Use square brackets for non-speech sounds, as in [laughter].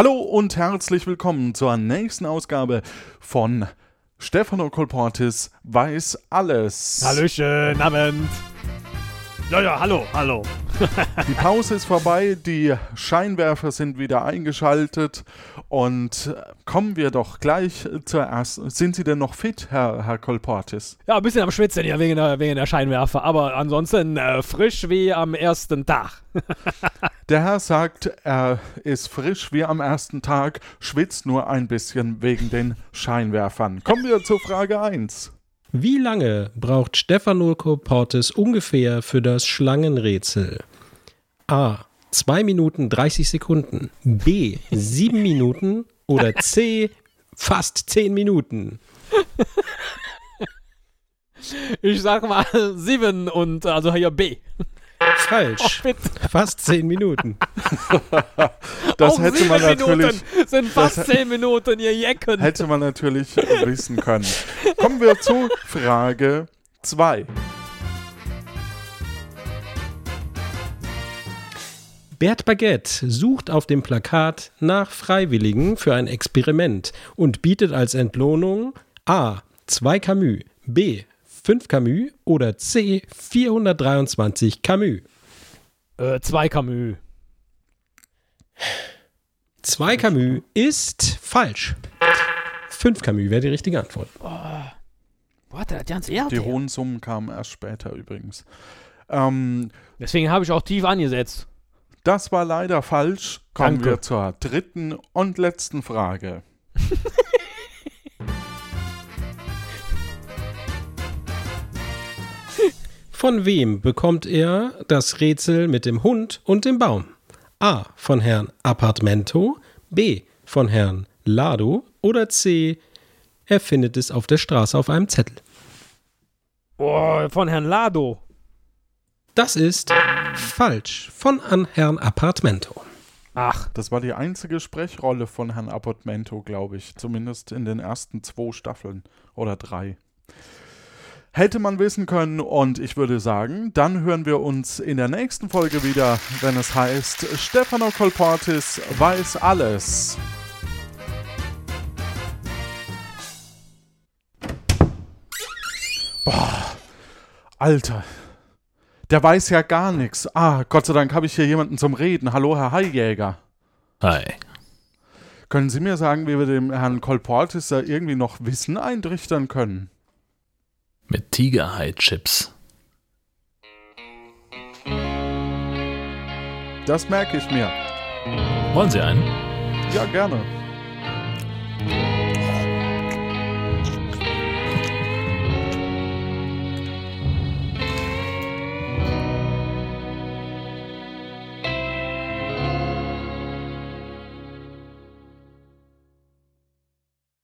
Hallo und herzlich willkommen zur nächsten Ausgabe von Stefano Colportis weiß alles. Hallöchen, Abend. Ja, ja, hallo, hallo. Die Pause ist vorbei, die Scheinwerfer sind wieder eingeschaltet und kommen wir doch gleich zur ersten. Sind Sie denn noch fit, Herr, Herr Colportis? Ja, ein bisschen am Schwitzen hier wegen der, wegen der Scheinwerfer, aber ansonsten äh, frisch wie am ersten Tag. [laughs] Der Herr sagt, er ist frisch wie am ersten Tag, schwitzt nur ein bisschen wegen den Scheinwerfern. Kommen wir zur Frage 1. Wie lange braucht Stefano Portes ungefähr für das Schlangenrätsel? A. 2 Minuten 30 Sekunden. B. 7 Minuten. Oder C. Fast 10 Minuten. Ich sag mal 7 und also hier B. Falsch. Oh, fast 10 Minuten. das Auch hätte man natürlich. Minuten sind fast 10 Minuten, ihr Jecken. Hätte man natürlich wissen können. Kommen wir zu Frage 2. Bert Baguette sucht auf dem Plakat nach Freiwilligen für ein Experiment und bietet als Entlohnung A. 2 Camus, B. 5 Camus oder C. 423 Camus. Äh, 2 Camus. 2 Camus ist falsch. 5 Camus wäre die richtige Antwort. Warte, ganz ehrlich. Die hohen Summen kamen erst später übrigens. Ähm, Deswegen habe ich auch tief angesetzt. Das war leider falsch. Kommen Danke. wir zur dritten und letzten Frage. [laughs] Von wem bekommt er das Rätsel mit dem Hund und dem Baum? A. Von Herrn Appartamento, B. Von Herrn Lado oder C. Er findet es auf der Straße auf einem Zettel. Oh, von Herrn Lado. Das ist falsch. Von an Herrn Appartamento. Ach, Das war die einzige Sprechrolle von Herrn Apportmento, glaube ich. Zumindest in den ersten zwei Staffeln oder drei. Hätte man wissen können und ich würde sagen, dann hören wir uns in der nächsten Folge wieder, wenn es heißt Stefano Colportis weiß alles. Boah, Alter. Der weiß ja gar nichts. Ah, Gott sei Dank habe ich hier jemanden zum Reden. Hallo, Herr Haijäger. Hi. Können Sie mir sagen, wie wir dem Herrn Colportis da irgendwie noch Wissen eintrichtern können? Mit Tigerhai-Chips. Das merke ich mir. Wollen Sie einen? Ja, gerne.